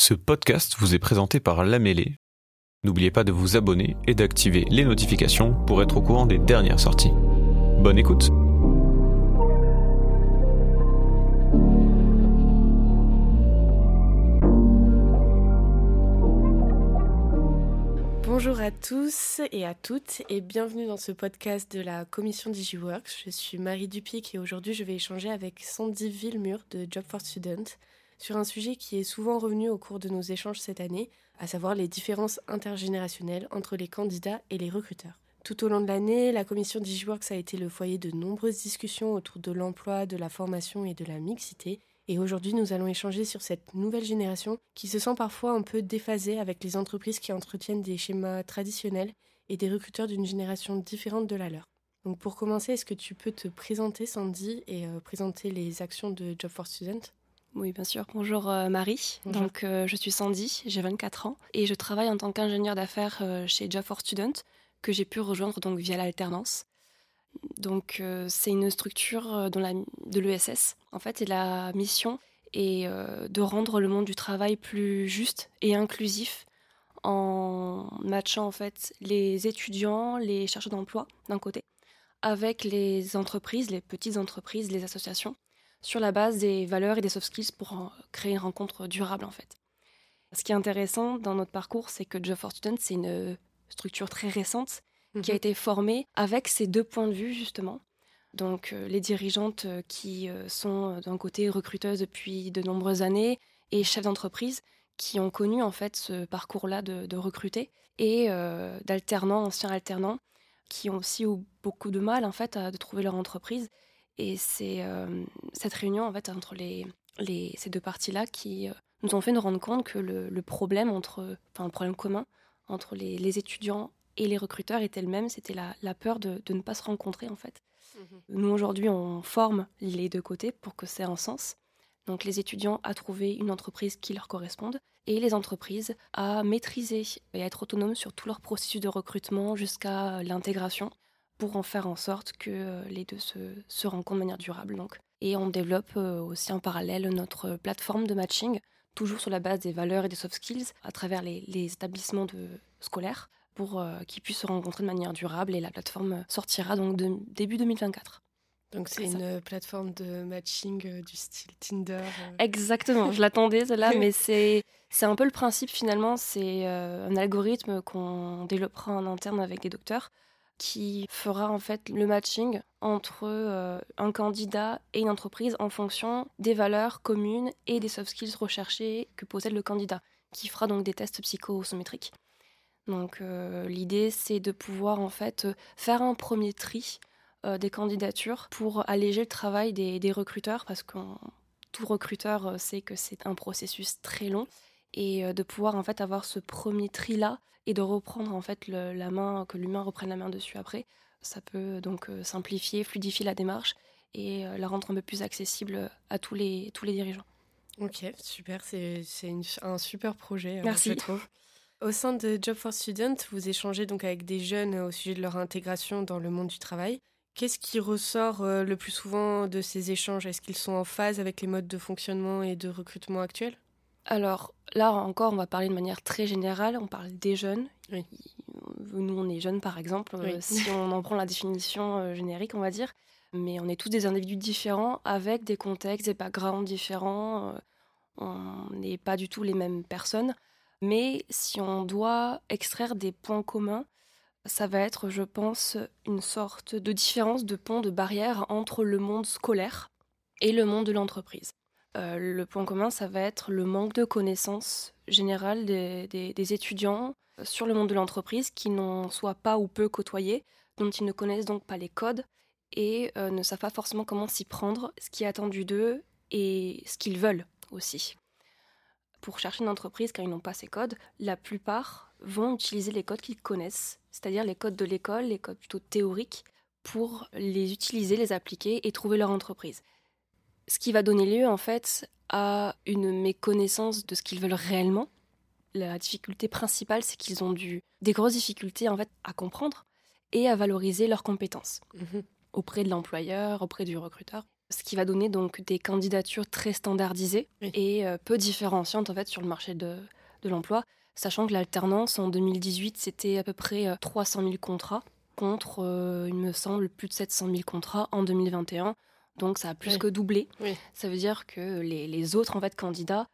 Ce podcast vous est présenté par La Mêlée. N'oubliez pas de vous abonner et d'activer les notifications pour être au courant des dernières sorties. Bonne écoute Bonjour à tous et à toutes et bienvenue dans ce podcast de la commission DigiWorks. Je suis Marie Dupic et aujourd'hui je vais échanger avec Sandy Villemur de Job for Student sur un sujet qui est souvent revenu au cours de nos échanges cette année, à savoir les différences intergénérationnelles entre les candidats et les recruteurs. Tout au long de l'année, la commission DigiWorks a été le foyer de nombreuses discussions autour de l'emploi, de la formation et de la mixité, et aujourd'hui, nous allons échanger sur cette nouvelle génération qui se sent parfois un peu déphasée avec les entreprises qui entretiennent des schémas traditionnels et des recruteurs d'une génération différente de la leur. Donc pour commencer, est-ce que tu peux te présenter, Sandy, et euh, présenter les actions de Job for Student? Oui, bien sûr. Bonjour euh, Marie. Donc, euh, je suis Sandy, j'ai 24 ans et je travaille en tant qu'ingénieur d'affaires chez Job for Student que j'ai pu rejoindre donc via l'alternance. Donc euh, c'est une structure euh, de l'ESS en fait et la mission est euh, de rendre le monde du travail plus juste et inclusif en matchant en fait les étudiants, les chercheurs d'emploi d'un côté avec les entreprises, les petites entreprises, les associations sur la base des valeurs et des soft skills pour créer une rencontre durable en fait. Ce qui est intéressant dans notre parcours, c'est que Job for Students, c'est une structure très récente qui a mhm. été formée avec ces deux points de vue justement. Donc euh, les dirigeantes euh, qui euh, sont d'un côté recruteuses depuis de nombreuses années et chefs d'entreprise qui ont connu en fait ce parcours-là de, recruter et d'alternants, anciens alternants qui ont aussi eu beaucoup de mal en fait à de trouver leur entreprise. Et c'est cette réunion en fait entre les, les ces deux parties-là qui nous ont fait nous rendre compte que le, problème entre, enfin le problème commun entre les, les étudiants et les recruteurs étaient le même, c'était la, peur de, ne pas se rencontrer en fait. Mhm. Nous aujourd'hui, on forme les deux côtés pour que c'est un sens. Donc les étudiants à trouver une entreprise qui leur corresponde et les entreprises à maîtriser et à être autonomes sur tout leur processus de recrutement jusqu'à l'intégration pour en faire en sorte que euh, les deux se, se rencontrent de manière durable. Donc. Et on développe euh, aussi en parallèle notre plateforme de matching, toujours sur la base des valeurs et des soft skills à travers les, les établissements de, scolaires pour euh, qu'ils puissent se rencontrer de manière durable et la plateforme sortira donc de, début 2024. Donc c'est une plateforme de matching euh, du style Tinder. Euh. Exactement, je l'attendais celle-là, mais c'est c'est un peu le principe finalement. C'est un algorithme qu'on développera en interne avec des docteurs qui fera en fait le matching entre un candidat et une entreprise en fonction des valeurs communes et des soft skills recherchés que possède le candidat, qui fera donc des tests psychosométriques. Donc euh, l'idée c'est de pouvoir en fait faire un premier tri euh, des candidatures pour alléger le travail des, recruteurs parce que tout recruteur euh, sait que c'est un processus très long et de pouvoir en fait avoir ce premier tri là et de reprendre en fait la main que l'humain reprenne la main dessus après ça peut donc simplifier fluidifier la démarche et la rendre un peu plus accessible à tous les tous les dirigeants. Ok, super, c'est un super projet. Merci. Je trouve. Au sein de Job for Student, vous échangez donc avec des jeunes au sujet de leur intégration dans le monde du travail. Qu'est-ce qui ressort euh, le plus souvent de ces échanges? Est-ce qu'ils sont en phase avec les modes de fonctionnement et de recrutement actuels? Alors là encore, on va parler de manière très générale. On parle des jeunes. Nous, on est jeunes par exemple, euh, si on en prend la définition euh, générique, on va dire. Mais on est tous des individus différents avec des contextes, des backgrounds différents. on n'est pas du tout les mêmes personnes. Mais si on doit extraire des points communs, ça va être, je pense, une sorte de différence de pont, de barrière entre le monde scolaire et le monde de l'entreprise. Euh, le point commun, ça va être le manque de connaissances générales des, étudiants sur le monde de l'entreprise qui n'ont soit pas ou peu côtoyé, dont ils ne connaissent donc pas les codes et euh, ne savent pas forcément comment s'y prendre, ce qui est attendu d'eux et ce qu'ils veulent aussi pour chercher une entreprise quand ils n'ont pas ces codes, la plupart vont utiliser les codes qu'ils connaissent, c'est-à-dire les codes de l'école, les codes plutôt théoriques, pour les utiliser, les appliquer et trouver leur entreprise. Ce qui va donner lieu en fait à une méconnaissance de ce qu'ils veulent réellement. La difficulté principale, c'est qu'ils ont des grosses difficultés en fait à comprendre et à valoriser leurs compétences mhm. auprès de l'employeur, auprès du recruteur. ce qui va donner donc des candidatures très standardisées et euh, peu différenciantes en fait sur le marché de, l'emploi, sachant que l'alternance en 2018 c'était à peu près 300 000 contrats contre, il me semble, plus de 700 000 contrats en 2021. Donc ça a plus que doublé. Ça veut dire que les, autres en fait candidats,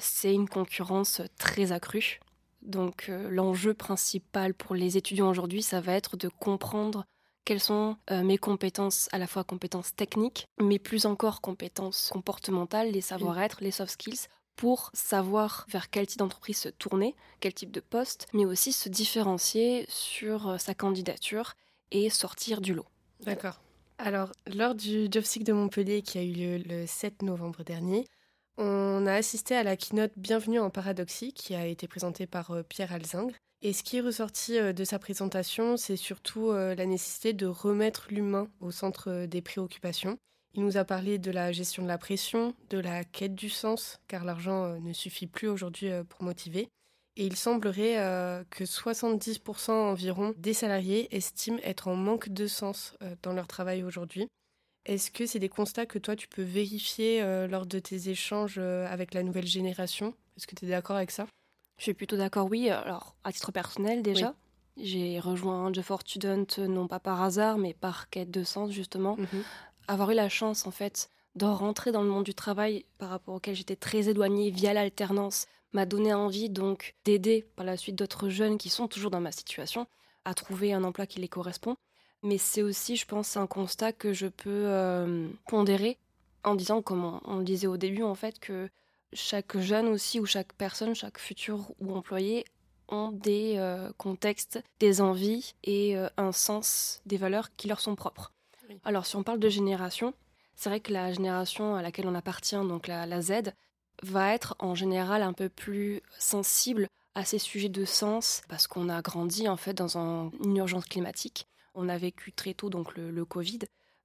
c'est une concurrence très accrue. Donc euh, l'enjeu principal pour les étudiants aujourd'hui, ça va être de comprendre quelles sont euh, mes compétences, à la fois compétences techniques, mais plus encore compétences comportementales, les savoir-être, les soft skills, pour savoir vers quel type d'entreprise se tourner, quel type de poste, mais aussi se différencier sur euh, sa candidature et sortir du lot. D'accord. Alors, lors du JobSeek de Montpellier qui a eu lieu le 7 novembre dernier, on a assisté à la keynote Bienvenue en Paradoxie qui a été présentée par euh, Pierre Alzingre. Et ce qui est ressorti euh, de sa présentation, c'est surtout euh, la nécessité de remettre l'humain au centre des préoccupations. Il nous a parlé de la gestion de la pression, de la quête du sens, car l'argent ne suffit plus aujourd'hui pour motiver. Et il semblerait que 70% environ des salariés estiment être en manque de sens dans leur travail aujourd'hui. Est-ce que c'est des constats que toi, tu peux vérifier euh, lors de tes échanges euh, avec la nouvelle génération? Est-ce que tu es d'accord avec ça? Je suis plutôt d'accord, oui. Alors, à titre personnel, déjà, j'ai rejoint The Student non pas par hasard, mais par quête de sens, justement. Mhm. Avoir eu la chance, en fait, de rentrer dans le monde du travail par rapport auquel j'étais très éloignée via l'alternance m'a donné envie donc d'aider par la suite d'autres jeunes qui sont toujours dans ma situation à trouver un emploi qui les correspond mais c'est aussi, je pense, un constat que je peux euh, pondérer en disant, comme on, le disait au début, en fait, que chaque jeune aussi, ou chaque personne, chaque futur ou employé ont des euh, contextes, des envies et euh, un sens des valeurs qui leur sont propres. Alors, si on parle de génération, c'est vrai que la génération à laquelle on appartient, donc la, la Z, va être en général un peu plus sensible à ces sujets de sens parce qu'on a grandi en fait dans une urgence climatique on a vécu très tôt donc le, Covid,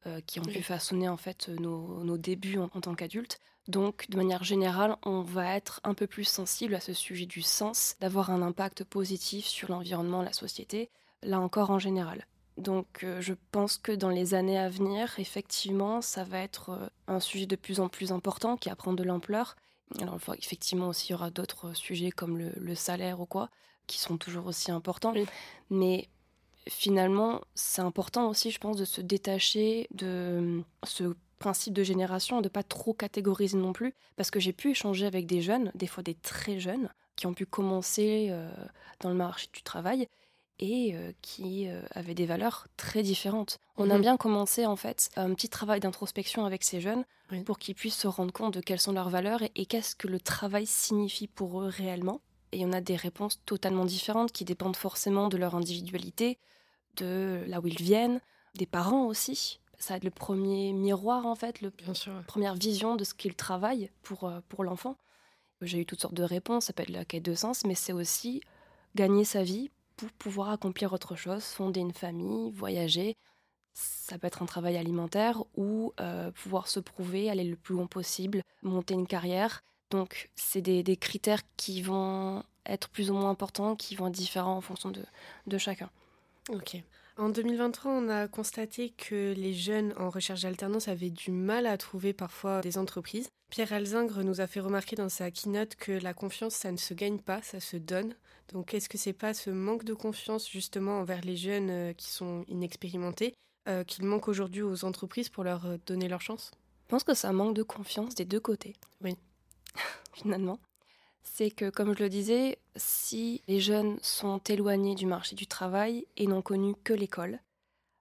euh, qui ont pu façonner en fait nos, débuts en, tant qu'adultes. Donc, de manière générale, on va être un peu plus sensible à ce sujet du sens, d'avoir un impact positif sur l'environnement, la société, là encore en général. Donc, euh, je pense que dans les années à venir, effectivement, ça va être euh, un sujet de plus en plus important qui va prendre de l'ampleur. Alors, effectivement, aussi, il y aura d'autres sujets comme le, salaire ou quoi, qui sont toujours aussi importants. Mais finalement, c'est important aussi, je pense, de se détacher de ce principe de génération, de pas trop catégoriser non plus, parce que j'ai pu échanger avec des jeunes, des fois des très jeunes, qui ont pu commencer euh, dans le marché du travail et euh, qui euh, avaient des valeurs très différentes. On a mhm. bien commencé en fait un petit travail d'introspection avec ces jeunes pour qu'ils puissent se rendre compte de quelles sont leurs valeurs et qu'est-ce que le travail signifie pour eux réellement. Et on a des réponses totalement différentes qui dépendent forcément de leur individualité, de là où ils viennent, des parents aussi. Ça va être le premier miroir, en fait, la première vision de ce qu'il travaille pour, euh, pour l'enfant. J'ai eu toutes sortes de réponses, ça peut être la quête de sens, mais c'est aussi gagner sa vie pouvoir accomplir autre chose, fonder une famille, voyager. Ça peut être un travail alimentaire ou euh, pouvoir se prouver, aller le plus loin possible, monter une carrière. Donc, c'est des, des, critères qui vont être plus ou moins importants, qui vont être différents en fonction de, de chacun. Ok. En 2023, on a constaté que les jeunes en recherche d'alternance avaient du mal à trouver parfois des entreprises. Pierre Alzingre nous a fait remarquer dans sa keynote que la confiance, ça ne se gagne pas, ça se donne. Donc, est-ce que c'est pas ce manque de confiance justement envers les jeunes euh, qui sont inexpérimentés euh, qu'il manque aujourd'hui aux entreprises pour leur euh, donner leur chance? Je pense que ça manque de confiance des deux côtés. Oui. Finalement c'est que, comme je le disais, si les jeunes sont éloignés du marché du travail et n'ont connu que l'école,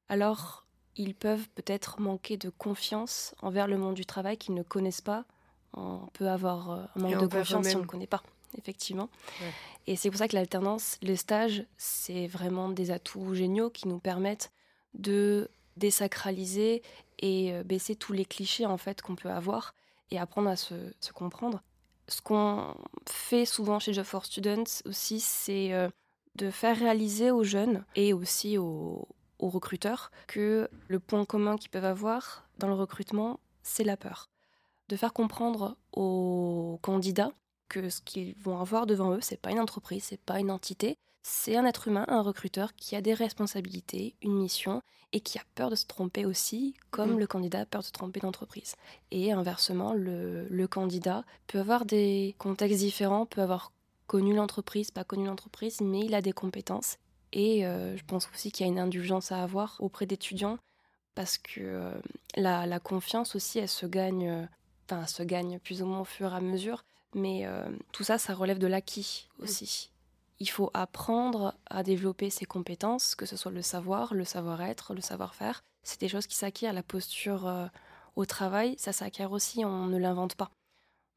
alors ils peuvent peut-être manquer de confiance envers le monde du travail qu'ils ne connaissent pas. On peut avoir euh, un manque de confiance si on ne connaît pas, effectivement. Et c'est pour ça que l'alternance, les stages, c'est vraiment des atouts géniaux qui nous permettent de désacraliser et euh, baisser tous les clichés en fait qu'on peut avoir et apprendre à se comprendre ce qu'on fait souvent chez Job for Students aussi, c'est euh, de faire réaliser aux jeunes et aussi aux, recruteurs que le point commun qu'ils peuvent avoir dans le recrutement, c'est la peur. De faire comprendre aux candidats que ce qu'ils vont avoir devant eux, c'est pas une entreprise, c'est pas une entité, c'est un être humain, un recruteur qui a des responsabilités, une mission et qui a peur de se tromper aussi, comme mm. le candidat a peur de se tromper d'entreprise. Et inversement, le, candidat peut avoir des contextes différents, peut avoir connu l'entreprise, pas connu l'entreprise, mais il a des compétences. Et euh, je pense aussi qu'il y a une indulgence à avoir auprès d'étudiants parce que euh, la, confiance aussi, elle se gagne, euh, enfin, se gagne plus ou moins au fur et à mesure. Mais tout ça, ça relève de l'acquis mm. aussi il faut apprendre à développer ses compétences, que ce soit le savoir, le savoir-être, le savoir-faire. C'est des choses qui s'acquièrent. La posture euh, au travail, ça s'acquiert aussi, on ne l'invente pas.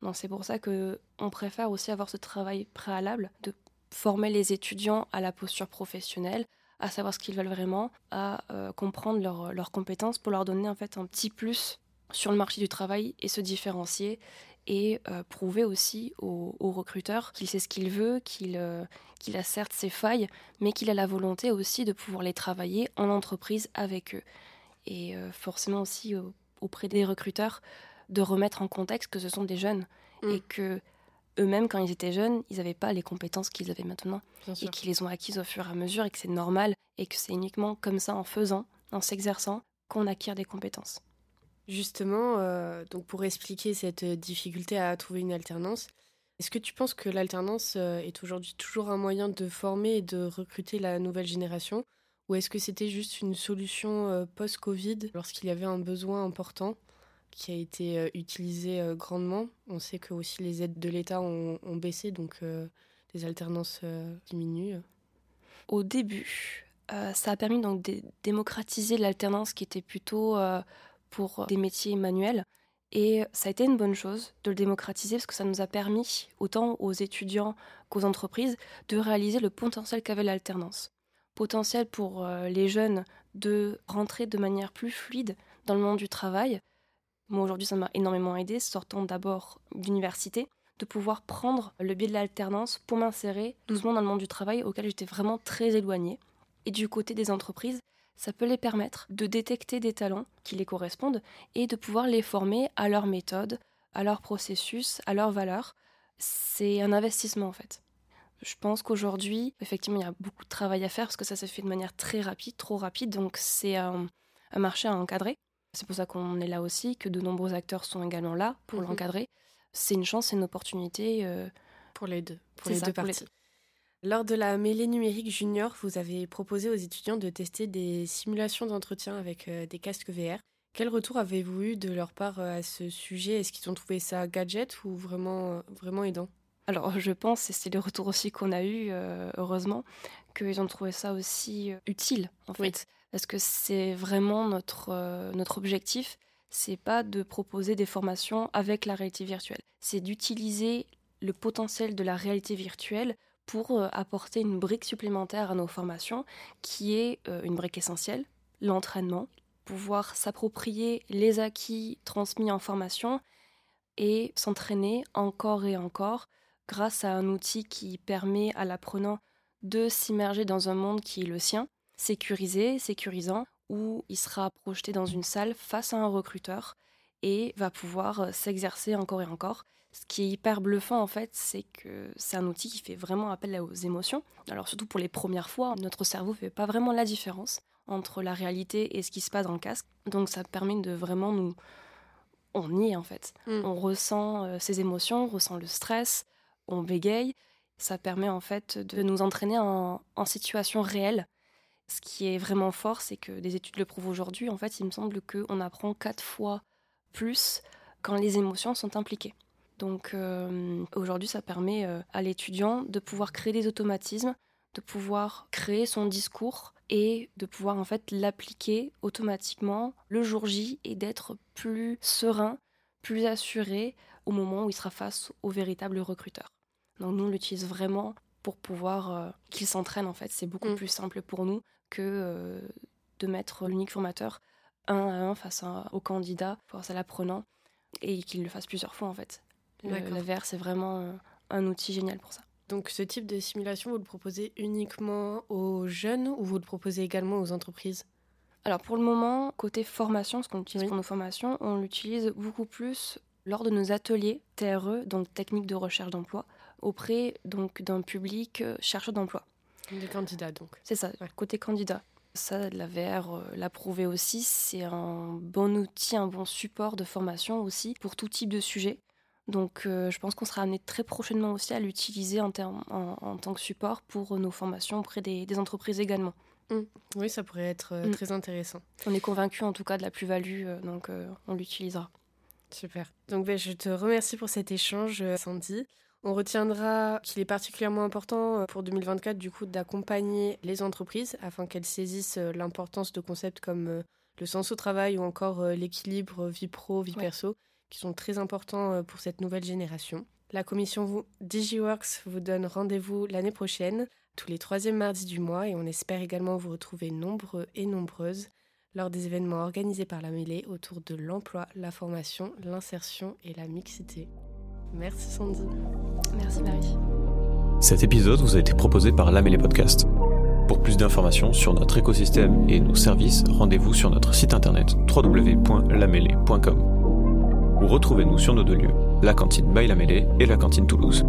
Donc c'est pour ça que on préfère aussi avoir ce travail préalable de former les étudiants à la posture professionnelle, à savoir ce qu'ils veulent vraiment, à euh, comprendre leurs compétences pour leur donner en fait un petit plus sur le marché du travail et se différencier et euh, prouver aussi aux, recruteurs qu'il sait ce qu'il veut, euh, qu'il a certes ses failles, mais qu'il a la volonté aussi de pouvoir les travailler en entreprise avec eux. Et euh, forcément aussi auprès des recruteurs de remettre en contexte que ce sont des jeunes mm. et que eux-mêmes, quand ils étaient jeunes, ils n'avaient pas les compétences qu'ils avaient maintenant et qu'ils les ont acquises au fur et à mesure et que c'est normal et que c'est uniquement comme ça, en faisant, en s'exerçant, qu'on acquiert des compétences. Justement, euh, donc pour expliquer cette difficulté à trouver une alternance, est-ce que tu penses que l'alternance euh, est aujourd'hui toujours un moyen de former et de recruter la nouvelle génération? Ou est-ce que c'était juste une solution euh, post-Covid lorsqu'il y avait un besoin important qui a été utilisé grandement? On sait que aussi les aides de l'État ont, baissé, donc les alternances diminuent. Au début, ça a permis donc de démocratiser l'alternance qui était plutôt pour des métiers manuels. Et ça a été une bonne chose de le démocratiser parce que ça nous a permis, autant aux étudiants qu'aux entreprises, de réaliser le potentiel qu'avait l'alternance. Potentiel pour euh, les jeunes de rentrer de manière plus fluide dans le monde du travail. Moi aujourd'hui ça m'a énormément aidé, sortant d'abord d'université, de pouvoir prendre le biais de l'alternance pour m'insérer doucement dans le monde du travail auquel j'étais vraiment très éloignée. Et du côté des entreprises, ça peut les permettre de détecter des talents qui les correspondent et de pouvoir les former à leur méthode, à leur processus, à leurs valeurs. C'est un investissement en fait. Je pense qu'aujourd'hui, effectivement, il y a beaucoup de travail à faire parce que ça s'est fait de manière très rapide, trop rapide, donc c'est un, marché à encadrer. C'est pour ça qu'on est là aussi, que de nombreux acteurs sont également là pour mhm. l'encadrer. C'est une chance, c'est une opportunité. Euh, pour les deux, pour les deux parties. Lors de la mêlée numérique junior, vous avez proposé aux étudiants de tester des simulations d'entretien avec euh, des casques VR. Quel retour avez-vous eu de leur part euh, à ce sujet? Est-ce qu'ils ont trouvé ça gadget ou vraiment, euh, vraiment aidant? Alors je pense, et c'est le retour aussi qu'on a eu, heureusement, qu'ils ont trouvé ça aussi utile, en fait. Parce que c'est vraiment notre, notre objectif, c'est pas de proposer des formations avec la réalité virtuelle, c'est d'utiliser le potentiel de la réalité virtuelle pour euh, apporter une brique supplémentaire à nos formations, qui est euh, une brique essentielle, l'entraînement, pouvoir s'approprier les acquis transmis en formation et s'entraîner encore et encore grâce à un outil qui permet à l'apprenant de s'immerger dans un monde qui est le sien, sécurisé, sécurisant, où il sera projeté dans une salle face à un recruteur et va pouvoir euh, s'exercer encore et encore. Ce qui est hyper bluffant en fait, c'est que c'est un outil qui fait vraiment appel aux émotions. Alors surtout pour les premières fois, notre cerveau fait pas vraiment la différence entre la réalité et ce qui se passe dans le casque. Donc ça permet de vraiment nous on y est en fait. Mm. On ressent euh, ces émotions, on ressent le stress, on bégaye. Ça permet en fait de nous entraîner en, en situation réelle. Ce qui est vraiment fort, c'est que des études le prouvent aujourd'hui. En fait, il me semble qu'on apprend quatre fois plus quand les émotions sont impliquées. Donc euh, aujourd'hui, ça permet euh, à l'étudiant de pouvoir créer des automatismes, de pouvoir créer son discours et de pouvoir en fait l'appliquer automatiquement le jour J et d'être plus serein, plus assuré au moment où il sera face au véritable recruteur. Donc nous, on l'utilise vraiment pour pouvoir euh, qu'il s'entraîne en fait. C'est beaucoup mm. plus simple pour nous que de mettre l'unique formateur un à un face au candidat, face à l'apprenant, et qu'il le fasse plusieurs fois en fait. Le, VR, c'est vraiment un outil génial pour ça. Donc ce type de simulation, vous le proposez uniquement aux jeunes ou vous le proposez également aux entreprises? Alors pour le moment, côté formation, ce qu'on utilise pour nos formations, on l'utilise beaucoup plus lors de nos ateliers TRE, donc technique de recherche d'emploi, auprès donc d'un public euh, chercheur d'emploi. Des candidats donc. C'est ça, côté candidat. Ça, la VR euh, l'a prouvé aussi, c'est un bon outil, un bon support de formation aussi pour tout type de sujet. Donc euh, je pense qu'on sera amené très prochainement aussi à l'utiliser en, en, tant que support pour nos formations auprès des, entreprises également. Mmh. Oui, ça pourrait être mmh. très intéressant. On est convaincu en tout cas de la plus-value, donc on l'utilisera. Super. Donc ben, je te remercie pour cet échange, Sandy. On retiendra qu'il est particulièrement important euh, pour 2024 du coup d'accompagner les entreprises afin qu'elles saisissent euh, l'importance de concepts comme euh, le sens au travail ou encore l'équilibre vie pro, vie perso qui sont très importants pour cette nouvelle génération. La commission DigiWorks vous donne rendez-vous l'année prochaine, tous les troisièmes mardis du mois, et on espère également vous retrouver nombreux et nombreuses lors des événements organisés par la mêlée autour de l'emploi, la formation, l'insertion et la mixité. Merci Sandy. Merci Marie. Cet épisode vous a été proposé par Lamélé Podcast. Pour plus d'informations sur notre écosystème et nos services, rendez-vous sur notre site internet www.lamélé.com ou retrouvez-nous sur nos deux lieux, la cantine by Lamélé et la cantine Toulouse.